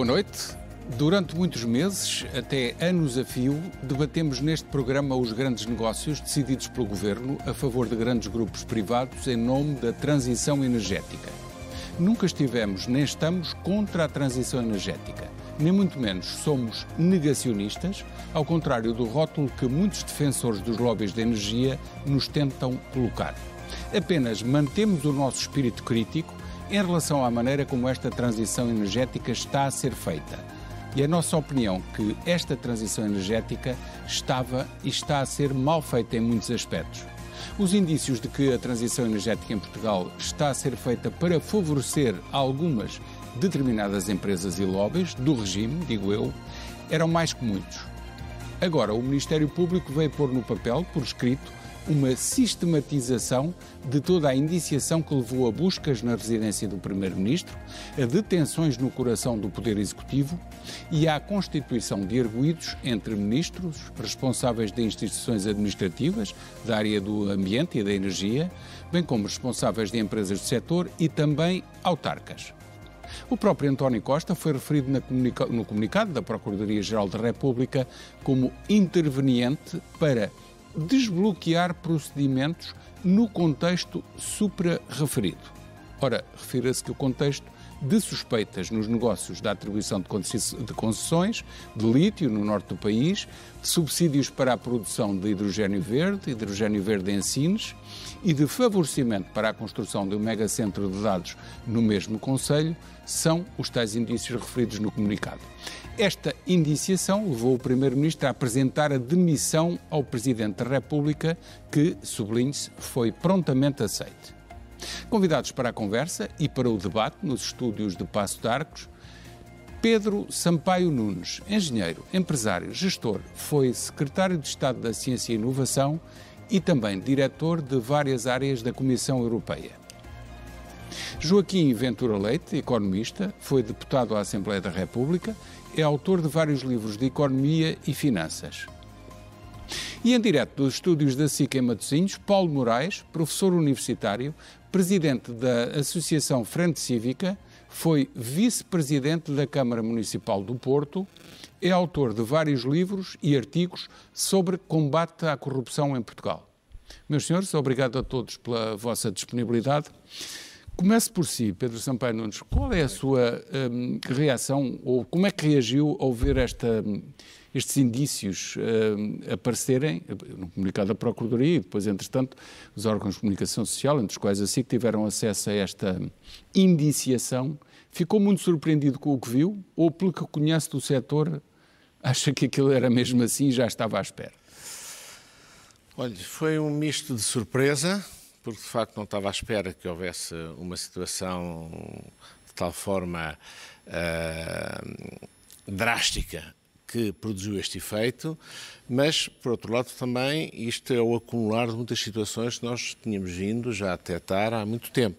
Boa noite. Durante muitos meses, até anos a fio, debatemos neste programa os grandes negócios decididos pelo governo a favor de grandes grupos privados em nome da transição energética. Nunca estivemos nem estamos contra a transição energética, nem muito menos somos negacionistas, ao contrário do rótulo que muitos defensores dos lobbies de energia nos tentam colocar. Apenas mantemos o nosso espírito crítico em relação à maneira como esta transição energética está a ser feita. E a nossa opinião que esta transição energética estava e está a ser mal feita em muitos aspectos. Os indícios de que a transição energética em Portugal está a ser feita para favorecer algumas determinadas empresas e lobbies do regime, digo eu, eram mais que muitos. Agora, o Ministério Público veio pôr no papel, por escrito, uma sistematização de toda a indiciação que levou a buscas na residência do Primeiro-Ministro, a detenções no coração do Poder Executivo e à constituição de arguídos entre ministros, responsáveis de instituições administrativas da área do ambiente e da energia, bem como responsáveis de empresas do setor e também autarcas. O próprio António Costa foi referido no comunicado da Procuradoria-Geral da República como interveniente para desbloquear procedimentos no contexto supra-referido. Ora, refira-se que o contexto de suspeitas nos negócios da atribuição de concessões de lítio no norte do país, subsídios para a produção de hidrogênio verde, hidrogênio verde em Sines e de favorecimento para a construção de um megacentro de dados no mesmo Conselho, são os tais indícios referidos no comunicado. Esta indiciação levou o Primeiro-Ministro a apresentar a demissão ao Presidente da República, que, sublinhe-se, foi prontamente aceite. Convidados para a conversa e para o debate nos estúdios de Passo de Arcos, Pedro Sampaio Nunes, engenheiro, empresário, gestor, foi secretário de Estado da Ciência e Inovação e também diretor de várias áreas da Comissão Europeia. Joaquim Ventura Leite, economista, foi deputado à Assembleia da República é autor de vários livros de economia e finanças. E em direto dos estúdios da SIC em Matosinhos, Paulo Moraes, professor universitário, presidente da Associação Frente Cívica, foi vice-presidente da Câmara Municipal do Porto, é autor de vários livros e artigos sobre combate à corrupção em Portugal. Meus senhores, obrigado a todos pela vossa disponibilidade. Comece por si, Pedro Sampaio Nunes. Qual é a sua um, reação, ou como é que reagiu ao ver esta, estes indícios um, aparecerem no comunicado da Procuradoria e depois, entretanto, os órgãos de comunicação social, entre os quais a SIC, tiveram acesso a esta indiciação? Ficou muito surpreendido com o que viu ou, pelo que conhece do setor, acha que aquilo era mesmo assim e já estava à espera? Olha, foi um misto de surpresa, porque de facto não estava à espera que houvesse uma situação de tal forma uh, drástica que produziu este efeito, mas, por outro lado, também isto é o acumular de muitas situações que nós tínhamos vindo já a detectar há muito tempo.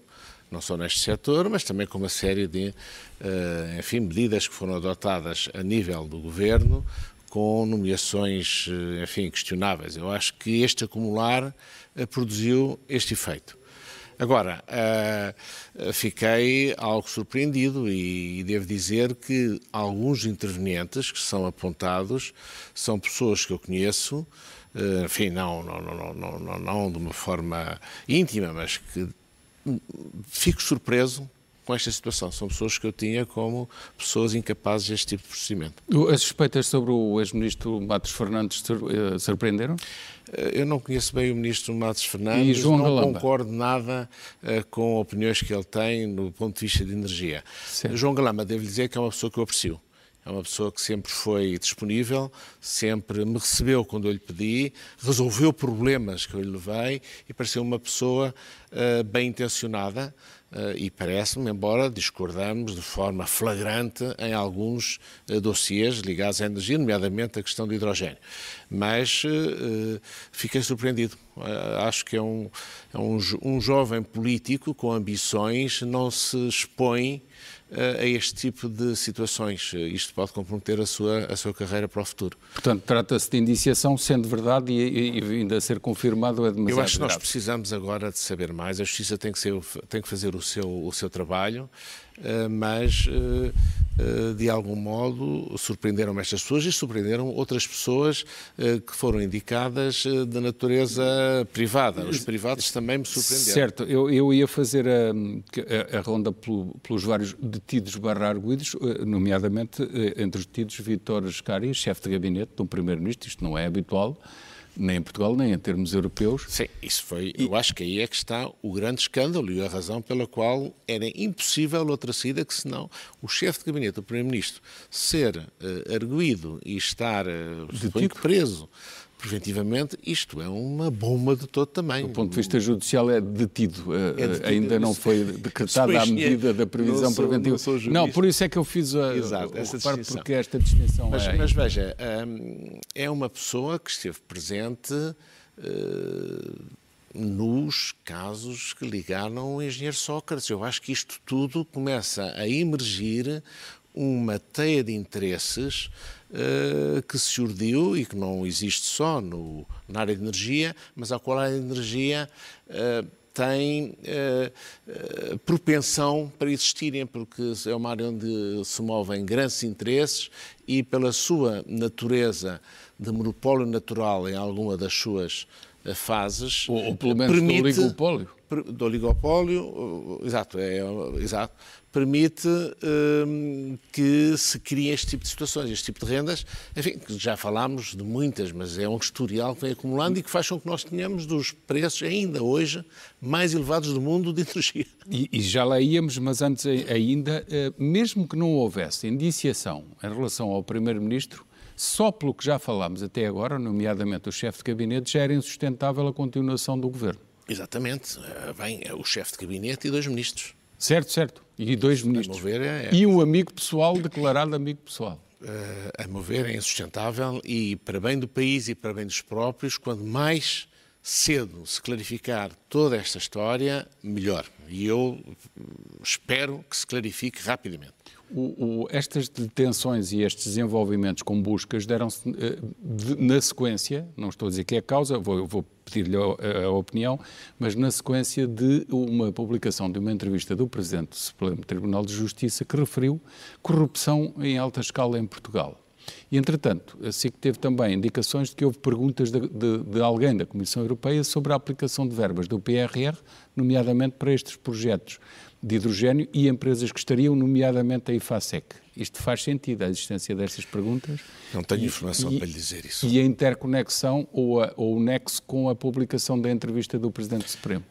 Não só neste setor, mas também com uma série de uh, enfim, medidas que foram adotadas a nível do governo, com nomeações, eh, enfim, questionáveis. Eu acho que este acumular eh, produziu este efeito. Agora, uh, fiquei algo surpreendido e, e, devo dizer que alguns intervenientes que são apontados são pessoas que eu conheço, uh, enfim, não, não, não, não, não, não de uma forma íntima, mas que fico surpreso com esta situação. São pessoas que eu tinha como pessoas incapazes deste tipo de procedimento. As suspeitas sobre o ex-ministro Matos Fernandes eh, surpreenderam? Eu não conheço bem o ministro Matos Fernandes, e João não Galamba. concordo nada uh, com opiniões que ele tem no ponto de vista de energia. Certo. João Galamba, devo dizer que é uma pessoa que eu aprecio É uma pessoa que sempre foi disponível, sempre me recebeu quando eu lhe pedi, resolveu problemas que eu lhe levei e pareceu uma pessoa uh, bem intencionada e parece-me, embora discordamos de forma flagrante em alguns uh, dossiês ligados à energia, nomeadamente a questão do hidrogênio. Mas fiquei surpreendido. acho que é, um, é um, um jovem político com ambições, não se expõe a este tipo de situações. Isto pode comprometer a sua, a sua carreira para o futuro. Portanto, trata-se de indiciação, sendo verdade e, e vindo a ser confirmado, é demasiado Eu acho que nós precisamos agora de saber mais. A Justiça tem que, ser, tem que fazer o seu, o seu trabalho. Eh, mas eh, eh, de algum modo surpreenderam estas pessoas e surpreenderam outras pessoas que foram indicadas de natureza privada. Os privados também me surpreenderam. Certo, eu, eu ia fazer a, a, a ronda pelo, pelos vários detidos barra arguídos, nomeadamente entre os detidos Vítor Scari, chefe de gabinete um primeiro-ministro, isto não é habitual, nem em Portugal, nem em termos europeus. Sim, isso foi. E... Eu acho que aí é que está o grande escândalo e a razão pela qual era impossível outra saída que senão o chefe de gabinete do Primeiro-Ministro ser uh, arguído e estar uh, preso preventivamente, isto é uma bomba de todo tamanho. Do ponto de vista judicial é detido, eh, é detido ainda não foi decretada a medida da previsão não sou, preventiva. Não, não, por isso é que eu fiz a, Exato, essa distinção. porque esta distinção mas, é... Mas veja, hum, é uma pessoa que esteve presente uh, nos casos que ligaram o engenheiro Sócrates. Eu acho que isto tudo começa a emergir uma teia de interesses uh, que se urdiu e que não existe só no, na área de energia, mas a qual a energia uh, tem uh, propensão para existirem, porque é uma área onde se movem grandes interesses e pela sua natureza de monopólio natural em alguma das suas fases. Ou, ou pelo menos permite, do oligopólio. Do oligopólio, exato, é, exato permite hum, que se crie este tipo de situações, este tipo de rendas, enfim, já falámos de muitas, mas é um historial que vem acumulando e que faz com que nós tenhamos dos preços ainda hoje mais elevados do mundo de energia. E, e já lá íamos, mas antes ainda, eh, mesmo que não houvesse indiciação em relação ao Primeiro-Ministro, só pelo que já falámos até agora, nomeadamente o chefe de gabinete, já era insustentável a continuação do governo. Exatamente. Bem, é o chefe de gabinete e dois ministros. Certo, certo. E dois ministros. Ver, é... E um amigo pessoal, declarado amigo pessoal. Uh, a meu ver, é insustentável e, para bem do país e para bem dos próprios, quando mais cedo se clarificar toda esta história, melhor. E eu espero que se clarifique rapidamente. O, o, estas detenções e estes desenvolvimentos com buscas deram-se uh, na sequência, não estou a dizer que é a causa, vou, vou pedir-lhe a, a, opinião, mas na sequência de uma publicação de uma entrevista do Presidente do Supremo Tribunal de Justiça que referiu corrupção em alta escala em Portugal. E, entretanto, a SIC teve também indicações de que houve perguntas de, de, de, alguém da Comissão Europeia sobre a aplicação de verbas do PRR, nomeadamente para estes projetos de hidrogênio e empresas que estariam, nomeadamente a IFASEC. Isto faz sentido, a existência destas perguntas? Não tenho e, informação e, para lhe dizer isso. E a interconexão ou, a, ou o nexo com a publicação da entrevista do Presidente Supremo?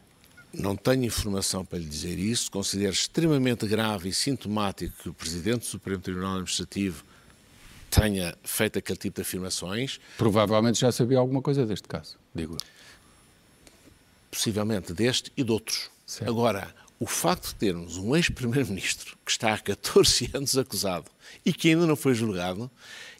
Não tenho informação para lhe dizer isso. Considero extremamente grave e sintomático que o Presidente do Supremo Tribunal Administrativo tenha feito aquele tipo de afirmações. Provavelmente já sabia alguma coisa deste caso, digo. Possivelmente deste e de outros. Certo. Agora, o facto de termos um ex-primeiro-ministro que está há 14 anos acusado e que ainda não foi julgado,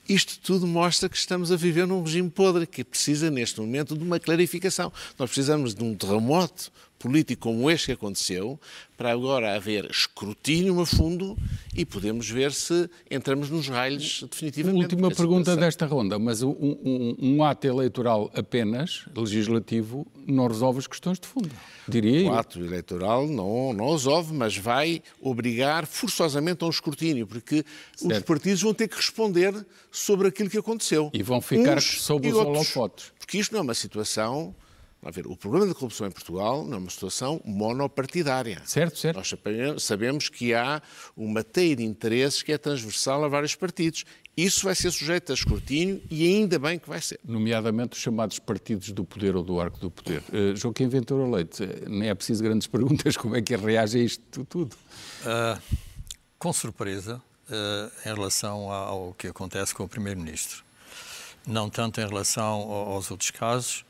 isto tudo mostra que estamos a viver num regime podre que precisa, neste momento, de uma clarificação. Nós precisamos de um terremoto político como este que aconteceu, para agora haver escrutínio a fundo e podemos ver se entramos nos raios definitivamente. Última pergunta desta ronda, mas um, um, um, ato eleitoral apenas, legislativo, não resolve as questões de fundo, diria O ato eleitoral não, não resolve, mas vai obrigar forçosamente a um escrutínio, porque certo. os partidos vão ter que responder sobre aquilo que aconteceu. E vão ficar Uns sob os holofotes. Porque isto não é uma situação a ver, o problema da corrupção em Portugal não é uma situação monopartidária. Certo, certo. Nós sabemos que há uma teia de interesses que é transversal a vários partidos. Isso vai ser sujeito a escrutínio e ainda bem que vai ser. Nomeadamente os chamados partidos do poder ou do arco do poder. Uh, Joaquim Ventura Leite, uh, nem é preciso grandes perguntas, como é que reage a isto tudo? Uh, com surpresa, uh, em relação ao que acontece com o Primeiro-Ministro. Não tanto em relação aos outros casos,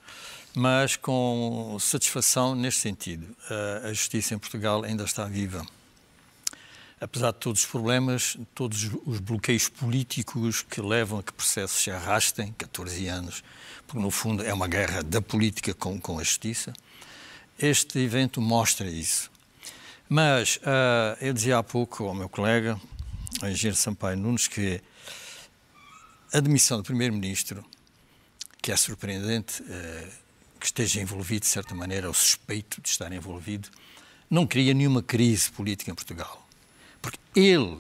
mas com satisfação neste sentido. A justiça em Portugal ainda está viva. Apesar de todos os problemas, todos os bloqueios políticos que levam a que processos se arrastem, 14 anos, porque no fundo é uma guerra da política com, com a justiça, este evento mostra isso. Mas uh, eu dizia há pouco ao meu colega, o engenheiro Sampaio Nunes, que a demissão do Primeiro-Ministro, que é surpreendente uh, que esteja envolvido, de certa maneira, ou suspeito de estar envolvido, não cria nenhuma crise política em Portugal. Porque ele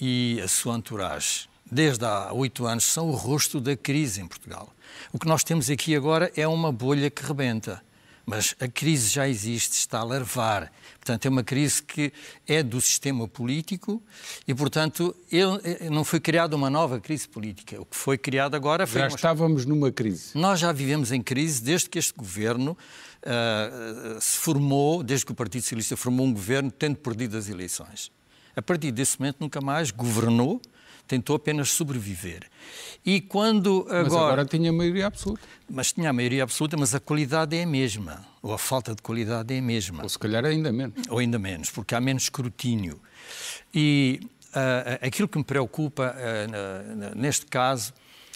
e a sua entourage, desde há oito anos, são o rosto da crise em Portugal. O que nós temos aqui agora é uma bolha que rebenta. Mas a crise já existe, está a larvar. Portanto, é uma crise que é do sistema político e, portanto, ele, eh, não foi criada uma nova crise política. O que foi criado agora foi. Já uma... estávamos numa crise. Nós já vivemos em crise desde que este governo uh, se formou, desde que o Partido Socialista formou um governo, tendo perdido as eleições. A partir desse momento, nunca mais governou tentou apenas sobreviver. E quando agora... Mas agora tinha maioria absoluta. Mas tinha a maioria absoluta, mas a qualidade é a mesma, ou a falta de qualidade é a mesma. Ou se calhar ainda menos. Ou ainda menos, porque há menos escrutínio. E uh, aquilo que me preocupa uh, neste caso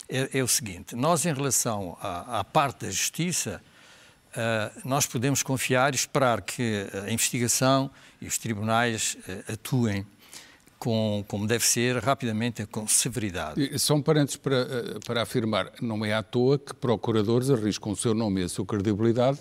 é, é, o seguinte, nós em relação à, à parte da justiça, uh, nós podemos confiar e esperar que a investigação e os tribunais atuem com, como deve ser, rapidamente, com severidade. São parentes para, eh, para afirmar, não é à toa que procuradores arriscam o seu nome e a sua credibilidade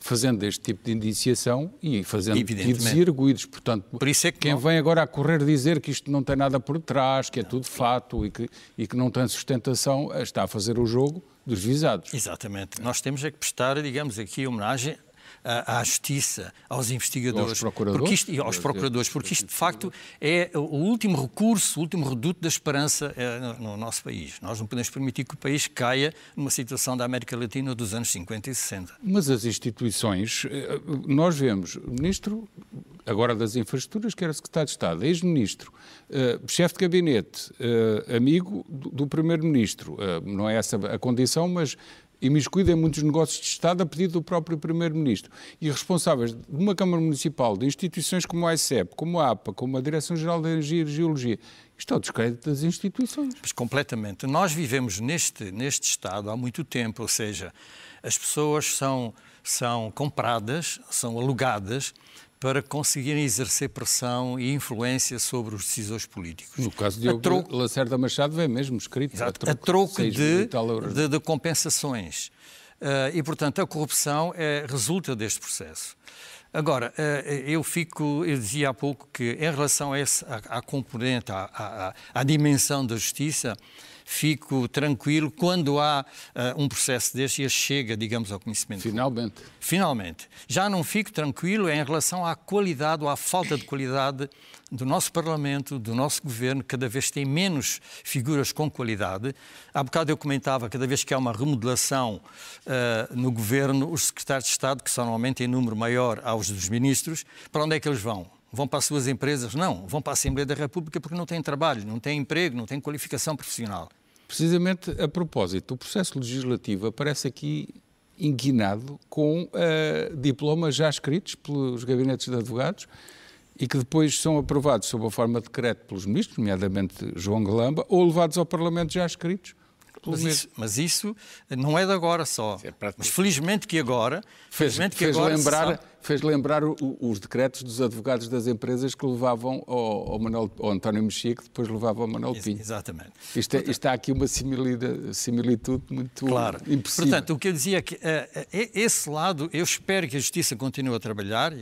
fazendo este tipo de indiciação e fazendo pedidos e arguídos. Portanto, por isso é que quem não... vem agora a correr dizer que isto não tem nada por trás, que é não. tudo fato e que, e que não tem sustentação, está a fazer o jogo dos visados. Exatamente. Nós temos é que prestar, digamos, aqui homenagem à, justiça, aos investigadores, aos procuradores, porque isto, e aos procuradores, porque isto de facto é o último recurso, o último reduto da esperança é, no, nosso país. Nós não podemos permitir que o país caia numa situação da América Latina dos anos 50 e 60. Mas as instituições, eh, nós vemos o ministro agora das infraestruturas, que era secretário de Estado, ex-ministro, uh, chefe de gabinete, amigo do, primeiro-ministro. Não é essa a condição, mas imiscuído em muitos negócios de Estado a pedido do próprio Primeiro-Ministro. E responsáveis de uma Câmara Municipal, de instituições como a ICEP, como a APA, como a Direção-Geral de Energia e Geologia, isto é o descrédito das instituições. Completamente. Nós vivemos neste, neste Estado há muito tempo, ou seja, as pessoas são, são compradas, são alugadas para conseguirem exercer pressão e influência sobre os decisores políticos. No caso de Diogo troco... Lacerda Machado vem mesmo escrito Exato, a troco, a troco de, de, de, compensações. Uh, e, portanto, a corrupção é, resulta deste processo. Agora, uh, eu fico, eu dizia há pouco que em relação a esse, à, à componente, à, à, à dimensão da justiça, fico tranquilo quando há uh, um processo deste e chega, digamos, ao conhecimento. Finalmente. Finalmente. Já não fico tranquilo em relação à qualidade ou à falta de qualidade do nosso Parlamento, do nosso Governo, cada vez tem menos figuras com qualidade. Há bocado eu comentava, cada vez que há uma remodelação uh, no Governo, os secretários de Estado, que são normalmente em número maior aos dos ministros, para onde é que eles vão? Vão para as suas empresas? Não, vão para a Assembleia da República porque não têm trabalho, não têm emprego, não têm qualificação profissional. Precisamente a propósito, o processo legislativo aparece aqui inquinado com uh, diplomas já escritos pelos gabinetes de advogados e que depois são aprovados sob a forma de decreto pelos ministros, nomeadamente João Galamba, ou levados ao Parlamento já escritos mas isso, mas isso, não é de agora só. É mas felizmente que agora. Fez, felizmente que fez agora lembrar, fez lembrar o, os decretos dos advogados das empresas que levavam ao, ao, Manuel, ao António Mexia, que depois levava ao Manuel Pinho. Exatamente. Isto, é, isto há aqui uma similitude, similitude muito claro. impossível. Portanto, o que eu dizia é que uh, esse lado, eu espero que a Justiça continue a trabalhar,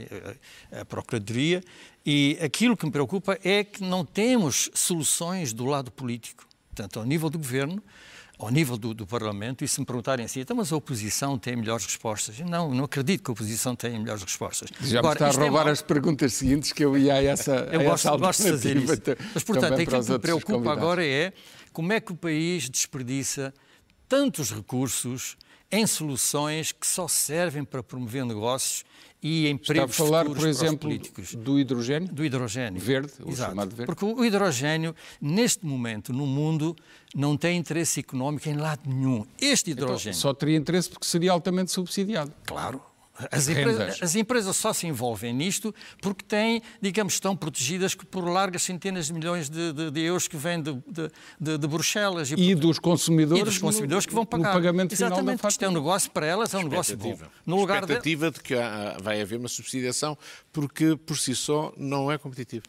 a Procuradoria, e aquilo que me preocupa é que não temos soluções do lado político. Portanto, ao nível do governo, ao nível do, do, Parlamento e se me perguntarem assim, então, mas a oposição tem melhores respostas? Não, não acredito que a oposição tenha melhores respostas. Já Agora, me está a é roubar é as perguntas seguintes que eu ia a essa Eu a gosto, essa gosto de fazer isso. Mas, portanto, aquilo que me preocupa agora é como é que o país desperdiça tantos recursos em soluções que só servem para promover negócios e empregos Está a falar, por exemplo, políticos. do hidrogênio? Do hidrogênio. Verde, o Exato. chamado verde. Porque o hidrogênio, neste momento, no mundo, não tem interesse económico em lado nenhum. Este hidrogênio... Só teria interesse porque seria altamente subsidiado. Claro. As Rendas. empresas, as empresas só se envolvem nisto porque têm, digamos, estão protegidas por largas centenas de milhões de, de- de euros que vêm de, de- de- de Bruxelas. E dos consumidores, e dos consumidores no- que vão pagar. no pagamento final da Exatamente, isto é um negócio para elas, é um negócio bom. Expectativa. No lugar de, Expectativa de que há- vai haver uma subsidiação, porque por si só não é competitivo.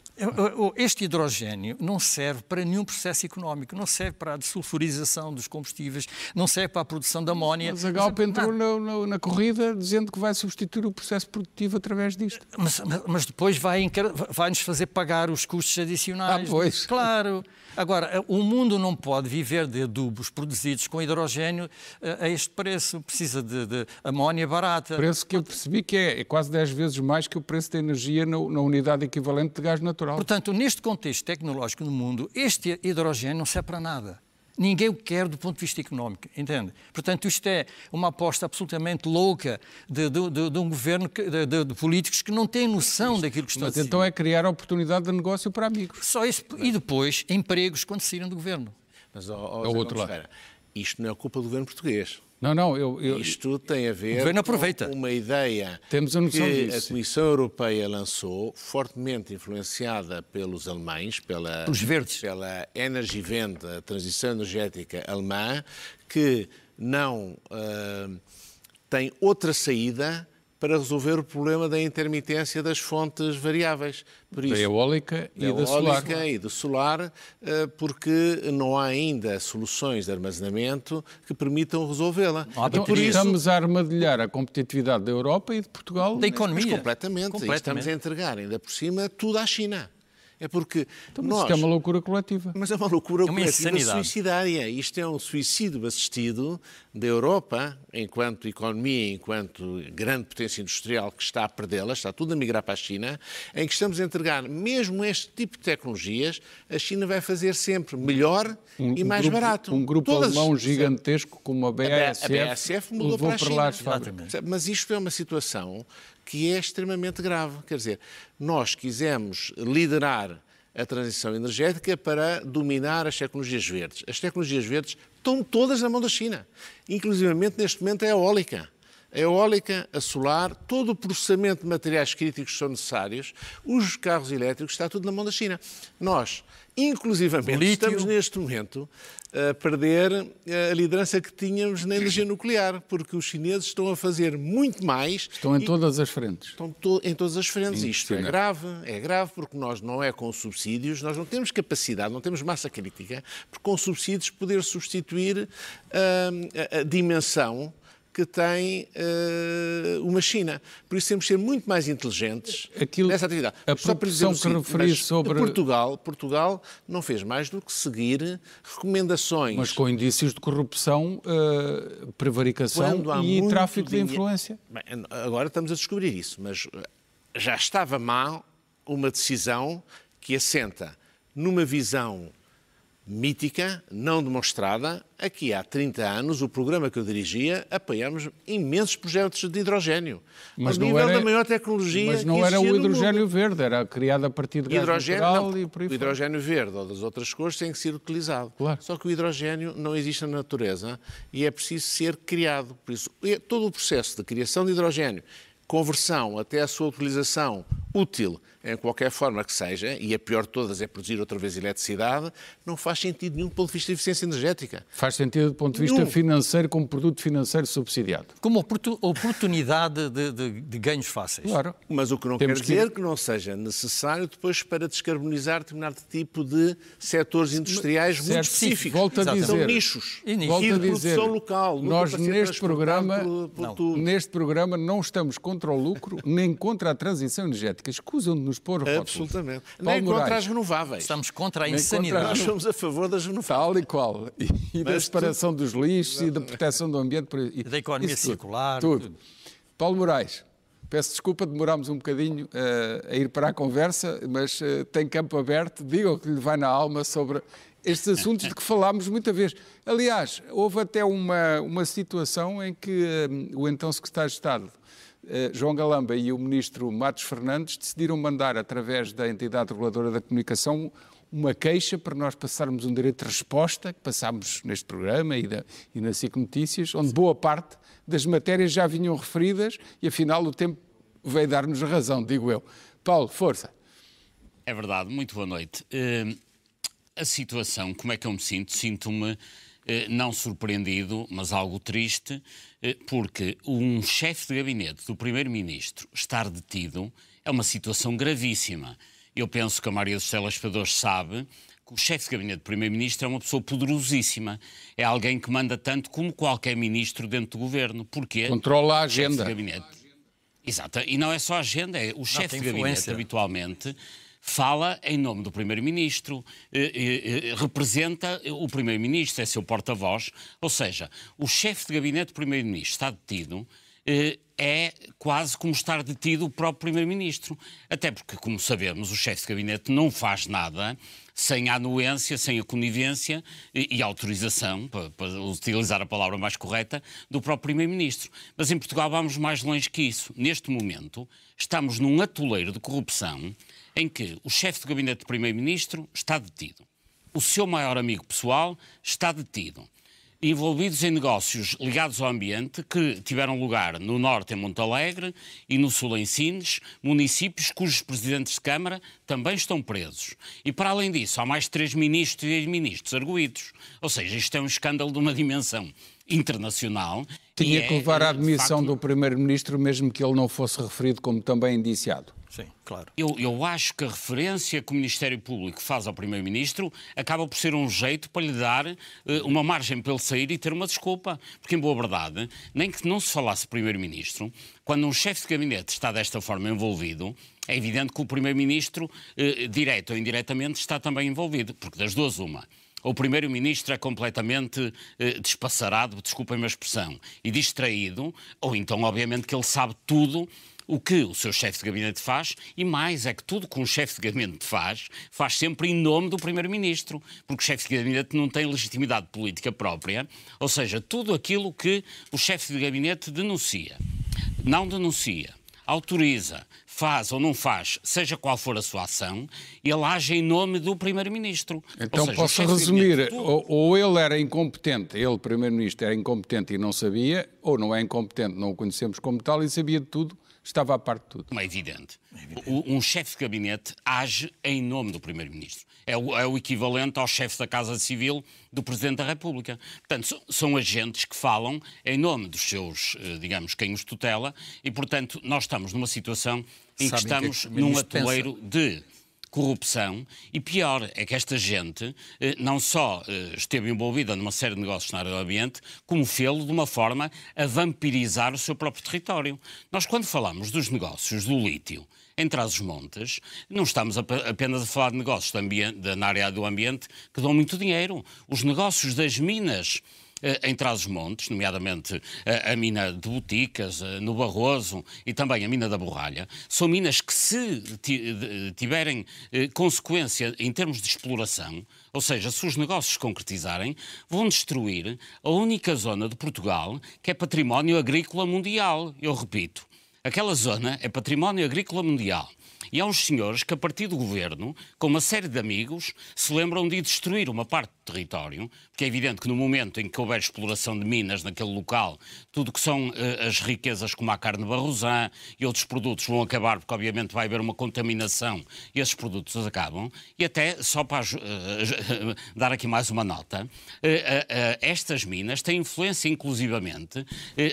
Este hidrogênio não serve para nenhum processo económico, não serve para a desulfurização dos combustíveis, não serve para a produção de amónia. Mas a Galp entrou na, na- na corrida dizendo que vai substituir o processo produtivo através disto. Mas, mas- depois vai, vai-nos fazer pagar os custos adicionais. Ah, pois. Claro. Agora, o mundo não pode viver de adubos produzidos com hidrogênio eh, a este preço. Precisa de, de amónia barata. Preço que eu percebi que é, é quase 10 vezes mais que o preço da energia na, na unidade equivalente de gás natural. Portanto, neste contexto tecnológico no mundo, este hidrogênio não serve para nada. Ninguém o quer do ponto de vista económico, entende? Portanto, isto é uma aposta absolutamente louca de, de- de- de um governo, que- de, de- de políticos que não têm noção daquilo que estão a Mas dizer. então é criar oportunidade de negócio para amigos. Só isso, e depois empregos quando saírem do governo. Mas, ó, É o outro lado. Isto não é culpa do governo português. Não, não, eu, eu- Isto tem a ver com uma ideia Temos a noção que disso. a Comissão Europeia lançou, fortemente influenciada pelos alemães, pela, Pelos verdes. pela Energiewende, a transição energética alemã, que não ah, tem outra saída para resolver o problema da intermitência das fontes variáveis. Por da isso, eólica e da da solar. eólica e do solar, eh, porque não há ainda soluções de armazenamento que permitam resolvê-la. Então, estamos a armadilhar a competitividade da Europa e de Portugal. Da Mas economia. completamente. E estamos a entregar ainda por cima tudo à China. É porque Então, mas nós... Isto é uma loucura coletiva. Mas é uma loucura É uma coletiva insanidade. suicidária. Isto é um suicídio assistido da Europa, enquanto economia, enquanto grande potência industrial que está a perdê-la, está tudo a migrar para a China, em que estamos a entregar mesmo este tipo de tecnologias, a China vai fazer sempre melhor e mais grupo, barato. Um grupo Todas- alemão gigantesco como a BASF, a BASF mudou levou para a para China. lá as fábricas. Percebe? Mas isto é uma situação que é extremamente grave. Quer dizer, nós quisemos liderar a transição energética para dominar as tecnologias verdes. As tecnologias verdes estão todas na mão da China. Inclusivamente, neste momento, é a eólica. A eólica, a solar, todo o processamento de materiais críticos que são necessários, os carros elétricos, está tudo na mão da China. Nós, inclusivamente, estamos neste momento a perder eh, a liderança que tínhamos na energia nuclear, porque os chineses estão a fazer muito mais. Estão em todas as frentes. Estão to- em todas as frentes. Isto é grave, é grave porque nós não é com subsídios, nós não temos capacidade, não temos massa crítica, por com subsídios poder substituir hum, a, a dimensão que tem eh, uma China. Por isso temos de ser muito mais inteligentes Aquilo- nessa atividade. a só para dizer que referi sobre- Portugal, Portugal não fez mais do que seguir recomendações Mas com indícios de corrupção, eh, prevaricação e tráfico de influência. Bem, agora estamos a descobrir isso, mas eh, já estava mal uma decisão que assenta numa visão mítica, não demonstrada. Aqui há 30 anos, o programa que eu dirigia, apoiamos imensos projetos de hidrogênio. Mas ao não nível era- da maior tecnologia Mas não era o hidrogênio verde, era criado a partir de gás Hidrogênio, natural não, e por aí o hidrogênio verde ou das outras cores tem que ser utilizado. Claro. Só que o hidrogênio não existe na natureza e é preciso ser criado. Por isso, todo o processo de criação de hidrogênio, conversão até a sua utilização útil em qualquer forma que seja, e a pior de todas é produzir outra vez eletricidade, não faz sentido nenhum do ponto de vista de eficiência energética. Faz sentido do ponto de vista Nenhum. financeiro como produto financeiro subsidiado. Como oportu- oportunidade de, de- de ganhos fáceis. Claro. Mas o que não Temos quer que- dizer que não seja necessário depois para descarbonizar determinado tipo de setores industriais muito Certo. específicos. Volto a São dizer. nichos. E nichos. Volto E a de dizer, produção local. nós neste programa, por- por neste programa não estamos contra o lucro nem contra a transição energética. Escusam de nos pôr rótulos. Absolutamente. Nem Paulo contra Moraes. as renováveis. Estamos contra a Nem insanidade. Nós somos a favor das renováveis. Tal e qual. E, e da separação dos lixos e da proteção do ambiente. E, da economia tudo. circular, Tudo. tudo. Paulo Moraes, Peço desculpa, demorámos um bocadinho uh, a ir para a conversa, mas uh, tem campo aberto. Diga o que lhe vai na alma sobre estes assuntos de que falámos muita vez. Aliás, houve até uma, uma situação em que uh, o então secretário de Estado, João Galamba, e o ministro Matos Fernandes decidiram mandar, através da entidade reguladora da comunicação, uma queixa para nós passarmos um direito de resposta, que passámos neste programa e, da, e na SIC Notícias, onde boa parte das matérias já vinham referidas e afinal o tempo veio dar-nos razão, digo eu. Paulo, força. É verdade, muito boa noite. Uh, a situação, como é que eu me sinto? Sinto-me uh, não surpreendido, mas algo triste, porque um chefe de gabinete do Primeiro-Ministro estar detido é uma situação gravíssima. Eu penso que a Maria dos Telespectadores sabe que o chefe de gabinete do Primeiro-Ministro é uma pessoa poderosíssima. É alguém que manda tanto como qualquer ministro dentro do governo. Porquê? Controla a agenda. Exato. E não é só a agenda, é o chefe de gabinete habitualmente fala em nome do Primeiro-Ministro, eh, eh, eh, representa o Primeiro-Ministro, é seu porta-voz. Ou seja, o chefe de gabinete do Primeiro-Ministro está detido eh, é quase como estar detido o próprio Primeiro-Ministro. Até porque, como sabemos, o chefe de gabinete não faz nada sem a anuência, sem a conivência e, e autorização, para, para, utilizar a palavra mais correta, do próprio Primeiro-Ministro. Mas em Portugal vamos mais longe que isso. Neste momento, estamos num atoleiro de corrupção em que o chefe de gabinete do Primeiro-Ministro está detido. O seu maior amigo pessoal está detido envolvidos em negócios ligados ao ambiente que tiveram lugar no norte em Monte Alegre e no sul em Sines, municípios cujos presidentes de Câmara também estão presos. E para além disso, há mais três ministros e ex-ministros arguídos. Ou seja, isto é um escândalo de uma dimensão internacional. Tinha que levar à admissão facto... do Primeiro-Ministro, mesmo que ele não fosse referido como também indiciado. Sim, claro. Eu, eu acho que a referência que o Ministério Público faz ao Primeiro-Ministro acaba por ser um jeito para lhe dar uh, uma margem para ele sair e ter uma desculpa. Porque, em boa verdade, nem que não se falasse Primeiro-Ministro, quando um chefe de gabinete está desta forma envolvido, é evidente que o Primeiro-Ministro, uh, direto ou indiretamente, está também envolvido. Porque das duas, uma o primeiro-ministro é completamente eh, despassarado, desculpem a expressão, e distraído, ou então, obviamente, que ele sabe tudo o que o seu chefe de gabinete faz, e mais é que tudo que um chefe de gabinete faz, faz sempre em nome do primeiro-ministro, porque o chefe de gabinete não tem legitimidade política própria, ou seja, tudo aquilo que o chefe de gabinete denuncia, não denuncia, autoriza, faz ou não faz, seja qual for a sua ação, ele age em nome do Primeiro-Ministro. Então seja, posso resumir, ou, ou, ele era incompetente, ele, Primeiro-Ministro, era incompetente e não sabia, ou não é incompetente, não o conhecemos como tal e sabia de tudo estava à parte de tudo. Como é evidente. É evidente. Um chefe de gabinete age em nome do Primeiro-Ministro. É o, é o, equivalente ao chefe da Casa Civil do Presidente da República. Portanto, são, agentes que falam em nome dos seus, eh, digamos, quem os tutela, e, portanto, nós estamos numa situação em Sabem que estamos que num atoleiro pensa. de corrupção e pior é que esta gente eh, não só eh, esteve envolvida numa série de negócios na área do ambiente, como fê-lo de uma forma a vampirizar o seu próprio território. Nós, quando falamos dos negócios do lítio em Trás-os-Montes, não estamos apenas a falar de negócios de ambiente, na área do ambiente que dão muito dinheiro. Os negócios das minas eh, em Trás-os-Montes, nomeadamente a, a, mina de Boticas, eh, no Barroso e também a mina da Borralha, são minas que, se tiverem eh, consequência em termos de exploração, ou seja, se os negócios se concretizarem, vão destruir a única zona de Portugal que é património agrícola mundial. Eu repito, aquela zona é património agrícola mundial. E há uns senhores que, a partir do governo, com uma série de amigos, se lembram de destruir uma parte território, porque é evidente que no momento em que houver exploração de minas naquele local, tudo que são uh, as riquezas como a carne barrosã e outros produtos vão acabar, porque obviamente vai haver uma contaminação e esses produtos acabam. E até, só para uh, dar aqui mais uma nota, uh, estas minas têm influência inclusivamente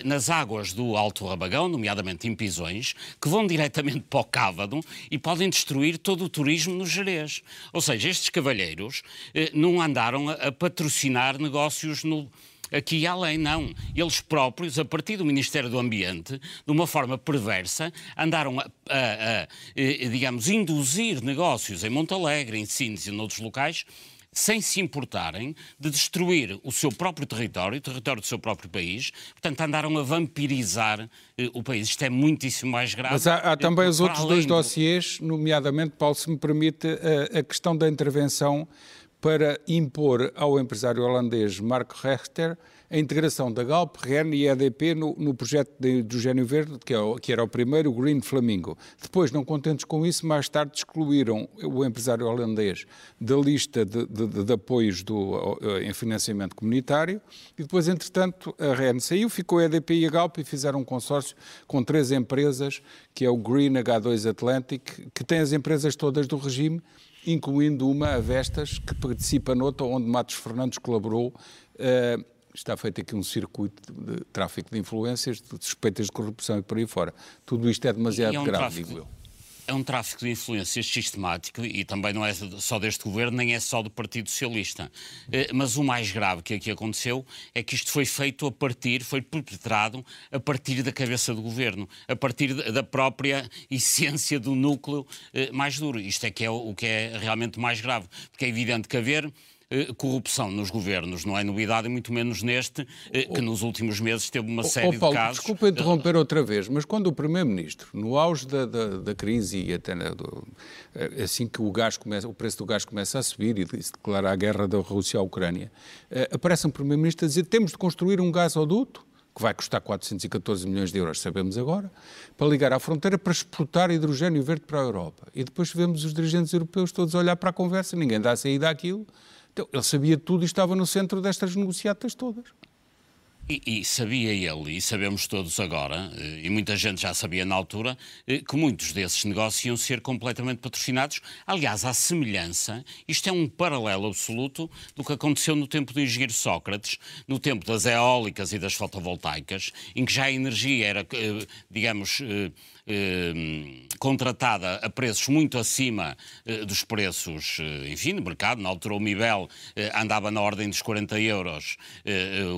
nas águas do Alto Rabagão, nomeadamente em Pisões, que vão diretamente para o Cávado e podem destruir todo o turismo no Jerez. Ou seja, estes cavalheiros eh, não andaram a, a patrocinar negócios no, aqui e além, não. Eles próprios, a partir do Ministério do Ambiente, de uma forma perversa, andaram a, a, a, a digamos, induzir negócios em Montalegre, em Sines e noutros locais, sem se importarem de destruir o seu próprio território, o território do seu próprio país. Portanto, andaram a vampirizar eh, o país. Isto é muitíssimo mais grave. Mas há, há também os outros dois do... dossiês, nomeadamente, Paulo, se me permite, a, a questão da intervenção para impor ao empresário holandês Mark Rechter a integração da Galp, REN e EDP no, no projeto de hidrogênio verde, que, é o, que, era o primeiro, o Green Flamingo. Depois, não contentes com isso, mais tarde excluíram o empresário holandês da lista de, de, de apoios do, em financiamento comunitário e depois, entretanto, a REN saiu, ficou a EDP e a Galp e fizeram um consórcio com três empresas, que é o Green H2 Atlantic, que tem as empresas todas do regime, incluindo uma, a Vestas, que participa noutra, onde Matos Fernandes colaborou, uh, está feito aqui um circuito de tráfico de influências, de suspeitas de corrupção e por aí fora. Tudo isto é demasiado é um grave, tráfico, digo eu. É um tráfico de influências sistemático e também não é só deste governo, nem é só do Partido Socialista. Eh, mas o mais grave que aqui aconteceu é que isto foi feito a partir, foi perpetrado a partir da cabeça do governo, a partir da própria essência do núcleo eh, mais duro. Isto é que é o que é realmente mais grave, porque é evidente que haver corrupção nos governos, não é novidade, muito menos neste, eh, que nos últimos meses teve uma série oh, Paulo, de casos. Desculpa interromper outra vez, mas quando o Primeiro-Ministro, no auge da, da, da, crise e até do, eh, assim que o gás começa, o preço do gás começa a subir e se declara a guerra da Rússia à Ucrânia, aparece um Primeiro-Ministro a dizer temos de construir um gasoduto que vai custar 414 milhões de euros, sabemos agora, para ligar à fronteira para exportar hidrogênio verde para a Europa. E depois vemos os dirigentes europeus todos a olhar para a conversa, ninguém dá a saída àquilo, então, ele sabia tudo e estava no centro destas negociatas todas. E, e, sabia ele, e sabemos todos agora, eh, e muita gente já sabia na altura, eh, que muitos desses negócios iam ser completamente patrocinados. Aliás, à semelhança, isto é um paralelo absoluto do que aconteceu no tempo do engenheiro Sócrates, no tempo das eólicas e das fotovoltaicas, em que já a energia era, eh, digamos, contratada a preços muito acima eh, dos preços, eh, enfim, de mercado. Na altura o Mibel andava na ordem dos 40 euros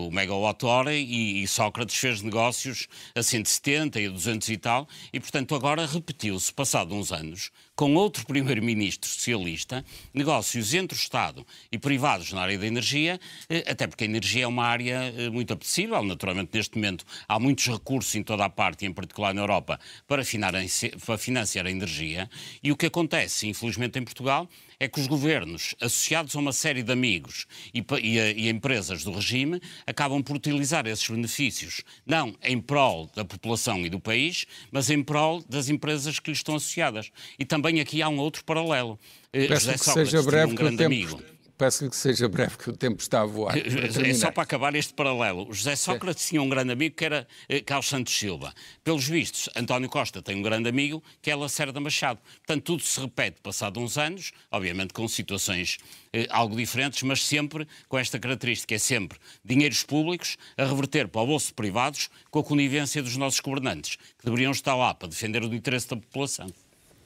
o megawatt-hora e, e Sócrates fez negócios a 170 e a 200 e tal, e portanto agora repetiu-se, passado uns anos, com outro primeiro-ministro socialista, negócios entre o Estado e privados na área da energia, eh, até porque a energia é uma área eh, muito apetecível. Naturalmente, neste momento, há muitos recursos em toda a parte, e em particular na Europa, para financiar a energia. E o que acontece, infelizmente, em Portugal, é que os governos, associados a uma série de amigos e, e, e, empresas do regime, acabam por utilizar esses benefícios, não em prol da população e do país, mas em prol das empresas que lhes estão associadas. E também aqui há um outro paralelo. Eh, Peço José que Sócrates seja breve, um grande amigo. Peço-lhe que seja breve, que o tempo está a voar. É só para acabar este paralelo. O José Sócrates é. tinha um grande amigo que era eh, Carlos Santos Silva. Pelos vistos, António Costa tem um grande amigo que é Lacerda Machado. Portanto, tudo se repete passado uns anos, obviamente com situações eh, algo diferentes, mas sempre com esta característica: é sempre dinheiros públicos a reverter para o bolso de privados com a conivência dos nossos governantes, que deveriam estar lá para defender o interesse da população.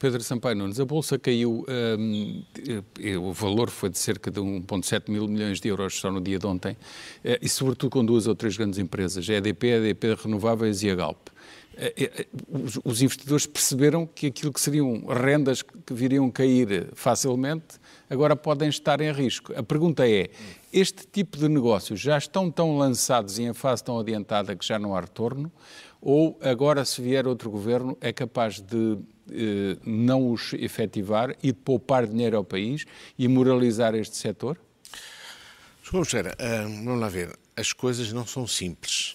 Pedro Sampaio Nunes, a Bolsa caiu, um, eh, o valor foi de cerca de 1,7 mil milhões de euros só no dia de ontem, eh, e sobretudo com duas ou três grandes empresas, a EDP, a EDP Renováveis e a Galp. Eh, os investidores perceberam que aquilo que seriam rendas que viriam cair facilmente, agora podem estar em risco. A pergunta é, este tipo de negócios já estão tão lançados e em fase tão adiantada que já não há retorno, ou agora, se vier outro governo, é capaz de eh, não os efetivar e de poupar dinheiro ao país e moralizar este setor? Ver, uh, vamos lá ver. As coisas não são simples.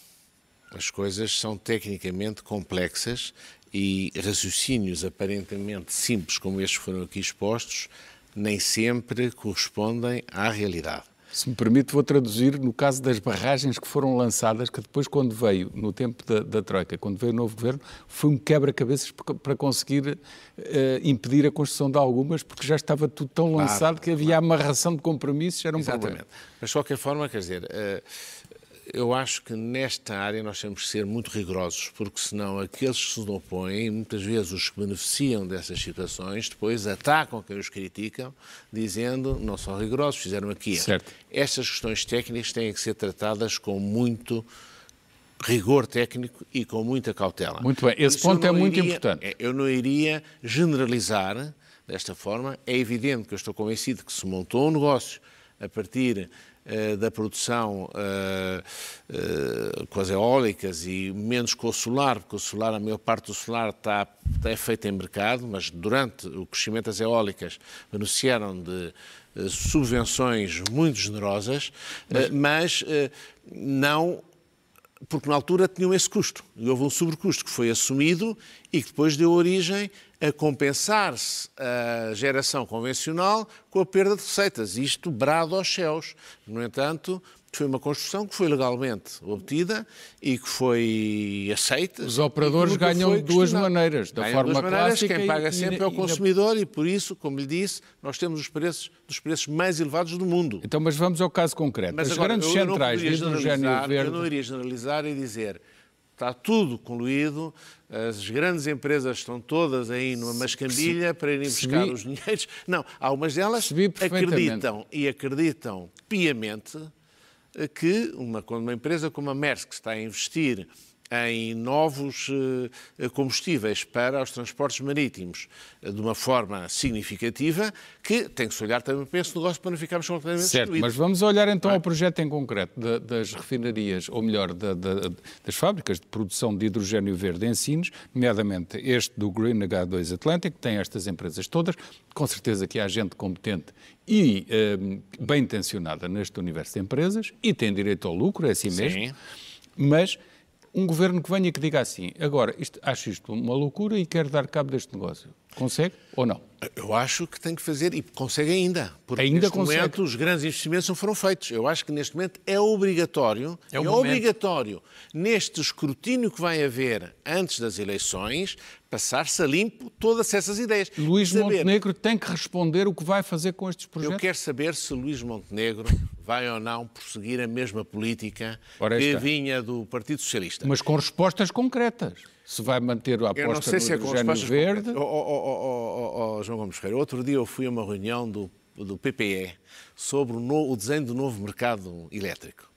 As coisas são tecnicamente complexas e raciocínios aparentemente simples, como estes foram aqui expostos, nem sempre correspondem à realidade. Se me permite, vou traduzir no caso das barragens que foram lançadas, que depois, quando veio, no tempo da, da Troika, quando veio o novo governo, foi um quebra-cabeças para conseguir uh, impedir a construção de algumas, porque já estava tudo tão lançado claro, que havia claro. amarração de compromissos, era um Exatamente. problema. Mas, de qualquer forma, quer dizer. Uh, eu acho que nesta área nós temos que ser muito rigorosos, porque senão aqueles que se opõem, muitas vezes os que beneficiam dessas situações, depois atacam quem os criticam, dizendo não são rigorosos, fizeram aqui. Certo. Estas questões técnicas têm que ser tratadas com muito rigor técnico e com muita cautela. Muito bem, esse ponto é muito iria, importante. É, eu não iria generalizar desta forma. É evidente que eu estou convencido que se montou um negócio a partir da produção uh, uh, com as eólicas e menos com o solar, porque o solar, a maior parte do solar está, está é feita em mercado, mas durante o crescimento das eólicas beneficiaram de subvenções muito generosas, mas, mas não porque na altura tinham esse custo e houve um sobrecusto que foi assumido e que depois deu origem a compensar-se a geração convencional com a perda de receitas. Isto brado aos céus. No entanto, foi uma construção que foi legalmente obtida e que foi aceita. Os operadores ganham de duas maneiras, da ganham forma duas maneiras, clássica. Quem paga e, sempre e, é o consumidor e, por isso, como lhe disse, nós temos os preços dos preços mais elevados do mundo. Então, mas vamos ao caso concreto. Mas As agora, grandes centrais de hidrogênio verde... Eu não iria generalizar e dizer está tudo concluído, as grandes empresas estão todas aí numa mascambilha para irem buscar os dinheiros. Não, algumas delas acreditam e acreditam piamente que uma, quando uma empresa como a Maersk está a investir em novos eh, combustíveis para os transportes marítimos eh, de uma forma significativa, que tem que se olhar também para esse negócio para não ficarmos completamente Certo, mas vamos olhar então ao projeto em concreto das refinarias, ou melhor, das fábricas de produção de hidrogênio verde em Sines, nomeadamente este do Green H2 Atlantic, que tem estas empresas todas, com certeza que há gente competente e eh, bem intencionada neste universo de empresas, e tem direito ao lucro, é assim mesmo, Sim. mas um governo que venha e que diga assim, agora, isto, acho isto uma loucura e quero dar cabo deste negócio. Consegue ou não? Eu acho que tem que fazer e consegue ainda. Porque ainda neste consegue. momento os grandes investimentos não foram feitos. Eu acho que neste momento é obrigatório, é, é obrigatório, neste escrutínio que vai haver antes das eleições, passar-se a limpo todas essas ideias. Luís saber... Montenegro tem que responder o que vai fazer com estes projetos. Eu quero saber se Luís Montenegro vai ou não prosseguir a mesma política que vinha do Partido Socialista. Mas com respostas concretas se vai manter a aposta no se é hidrogênio verde. Oh, oh, oh, João Gomes Ferreira, outro dia eu fui a uma reunião do, do PPE sobre o, no, o desenho do novo mercado elétrico.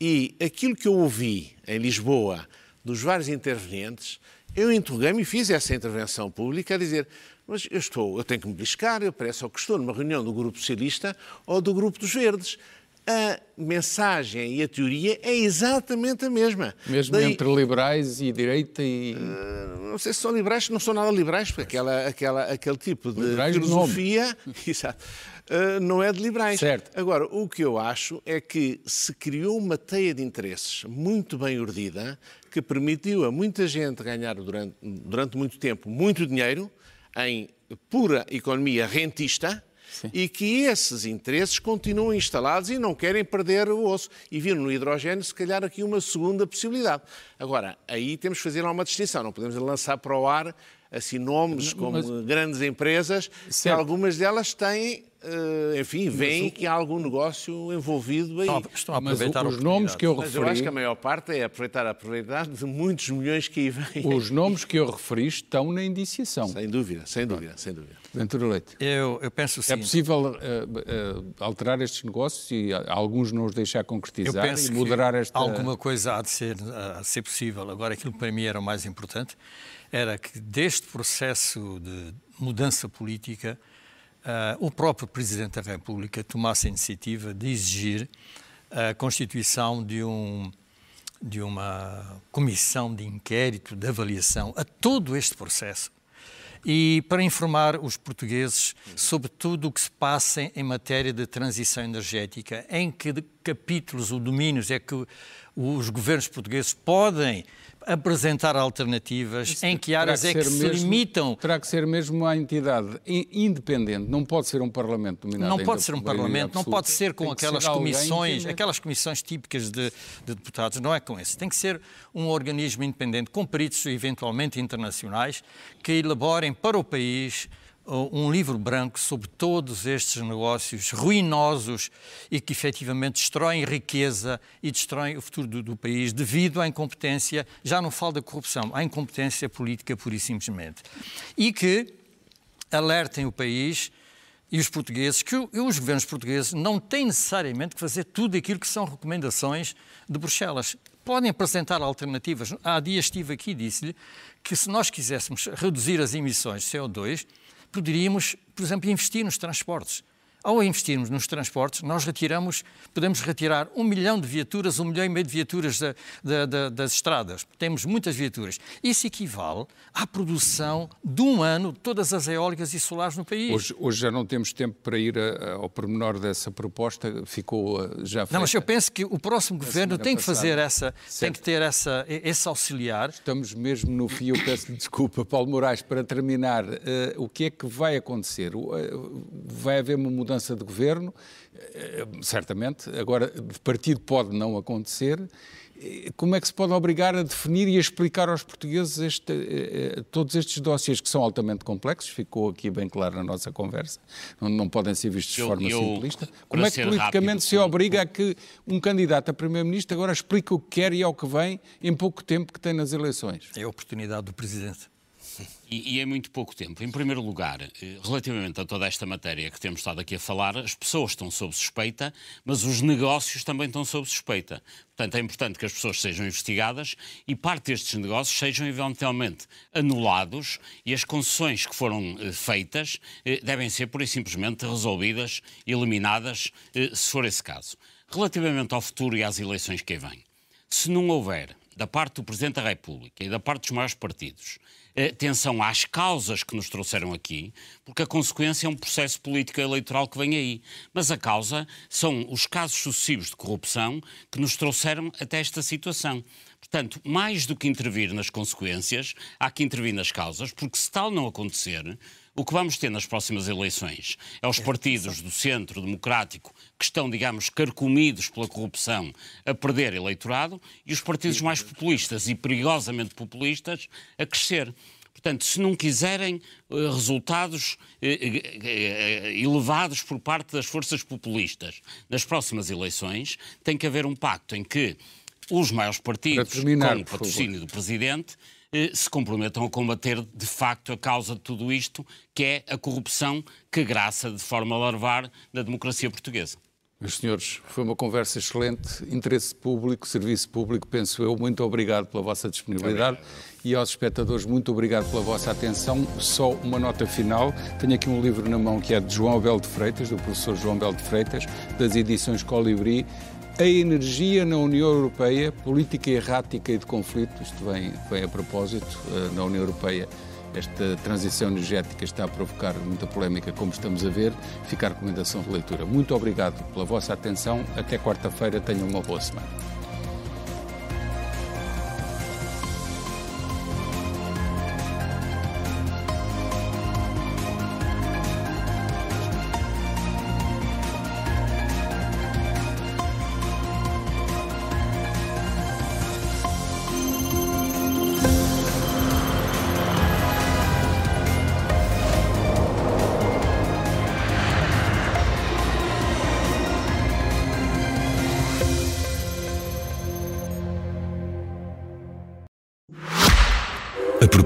E aquilo que eu ouvi em Lisboa dos vários intervenientes, eu interroguei-me e fiz essa intervenção pública a dizer mas eu estou, eu tenho que me beliscar, eu parece que estou numa reunião do Grupo Socialista ou do Grupo dos Verdes. A mensagem e a teoria é exatamente a mesma. Mesmo Daí, entre liberais e direita e... Uh, não sei se são liberais, não são nada liberais, porque aquela, aquela, aquele tipo de liberais filosofia exato, uh, não é de liberais. Certo. Agora, o que eu acho é que se criou uma teia de interesses muito bem urdida que permitiu a muita gente ganhar durante, durante muito tempo muito dinheiro em pura economia rentista, Sim. e que esses interesses continuam instalados e não querem perder o osso. E viram no hidrogênio, se calhar, aqui uma segunda possibilidade. Agora, aí temos que fazer uma distinção, não podemos lançar para o ar assim nomes como Mas... grandes empresas, certo. que algumas delas têm Uh, enfim, veem que há algum negócio envolvido aí. Estão a aproveitar Mas os nomes que eu referi... Mas eu acho que a maior parte é aproveitar a probabilidade de muitos milhões que aí vêm. Os nomes que eu referi estão na indiciação. Sem dúvida, sem dúvida, sem dúvida. Ventura Leite. Eu, eu penso sim. É possível uh, uh, alterar estes negócios e alguns não os deixar concretizar eu penso e moderar que esta... alguma coisa há de ser, há de ser possível. Agora, aquilo que para mim era o mais importante era que deste processo de mudança política uh, o próprio Presidente da República tomasse a iniciativa de exigir a constituição de, um, de uma comissão de inquérito, de avaliação a todo este processo e para informar os portugueses sobre tudo o que se passa em matéria de transição energética, em que capítulos ou domínios é que os governos portugueses podem apresentar alternativas, Isso em que áreas que é que se mesmo, limitam. Terá que ser mesmo uma entidade independente, não pode ser um Parlamento dominado. Não pode ser um Parlamento, não pode ser com aquelas ser comissões, aquelas comissões típicas de, de, deputados, não é com esse. Tem que ser um organismo independente, com peritos eventualmente internacionais, que elaborem para o país um livro branco sobre todos estes negócios ruinosos e que efetivamente destroem riqueza e destroem o futuro do, do, país devido à incompetência, já não falo da corrupção, à incompetência política pura e simplesmente. E que alertem o país e os portugueses que os governos portugueses não têm necessariamente que fazer tudo aquilo que são recomendações de Bruxelas. Podem apresentar alternativas. Há dias estive aqui e disse-lhe que se nós quiséssemos reduzir as emissões de CO2, poderíamos, por exemplo, investir nos transportes. Ao investirmos nos transportes, nós retiramos, podemos retirar um milhão de viaturas, um milhão e meio de viaturas da, da, da, das estradas. Temos muitas viaturas. Isso equivale à produção de um ano de todas as eólicas e solares no país. Hoje, hoje já não temos tempo para ir a, a, ao pormenor dessa proposta, ficou uh, já feita. Não, mas eu penso que o próximo governo tem que fazer essa, certo. tem que ter essa, esse auxiliar. Estamos mesmo no fio, eu peço desculpa, Paulo Moraes, para terminar, uh, o que é que vai acontecer? Uh, vai haver uma mudança mudança de governo, eh, certamente, agora de partido pode não acontecer. Eh, como é que se pode obrigar a definir e a explicar aos portugueses este, eh, todos estes dossiês que são altamente complexos? Ficou aqui bem claro na nossa conversa. Não, não podem ser vistos de forma eu, simplista. Como é que politicamente rápido, se obriga a que um candidato a primeiro-ministro agora explique o que quer e ao que vem em pouco tempo que tem nas eleições? É a oportunidade do Presidente. E, e, é muito pouco tempo. Em primeiro lugar, eh, relativamente a toda esta matéria que temos estado aqui a falar, as pessoas estão sob suspeita, mas os negócios também estão sob suspeita. Portanto, é importante que as pessoas sejam investigadas e parte destes negócios sejam eventualmente anulados e as concessões que foram eh, feitas eh, devem ser, pura e simplesmente, resolvidas, eliminadas, se for esse caso. Relativamente ao futuro e às eleições que aí vêm, se não houver, da parte do Presidente da República e da parte dos maiores partidos, atenção às causas que nos trouxeram aqui, porque a consequência é um processo político eleitoral que vem aí. Mas a causa são os casos sucessivos de corrupção que nos trouxeram até esta situação. Portanto, mais do que intervir nas consequências, há que intervir nas causas, porque se tal não acontecer, o que vamos ter nas próximas eleições é os partidos do centro democrático que estão, digamos, carcomidos pela corrupção a perder eleitorado e os partidos mais populistas e perigosamente populistas a crescer. Portanto, se não quiserem uh, resultados uh, uh, elevados por parte das forças populistas nas próximas eleições, tem que haver um pacto em que os maiores partidos, terminar, com o patrocínio do Presidente, eh, se comprometam a combater de facto a causa de tudo isto, que é a corrupção que graça de forma a larvar na democracia portuguesa. Meus senhores, foi uma conversa excelente, interesse público, serviço público, penso eu. Muito obrigado pela vossa disponibilidade e aos espectadores, muito obrigado pela vossa atenção. Só uma nota final: tenho aqui um livro na mão que é de João Abel de Freitas, do professor João Abel de Freitas, das edições Colibri a energia na União Europeia, política errática e de conflito, isto vem, vem a propósito, eh, na União Europeia esta transição energética está a provocar muita polémica, como estamos a ver, fica a recomendação de leitura. Muito obrigado pela vossa atenção, até quarta-feira, tenham uma boa semana.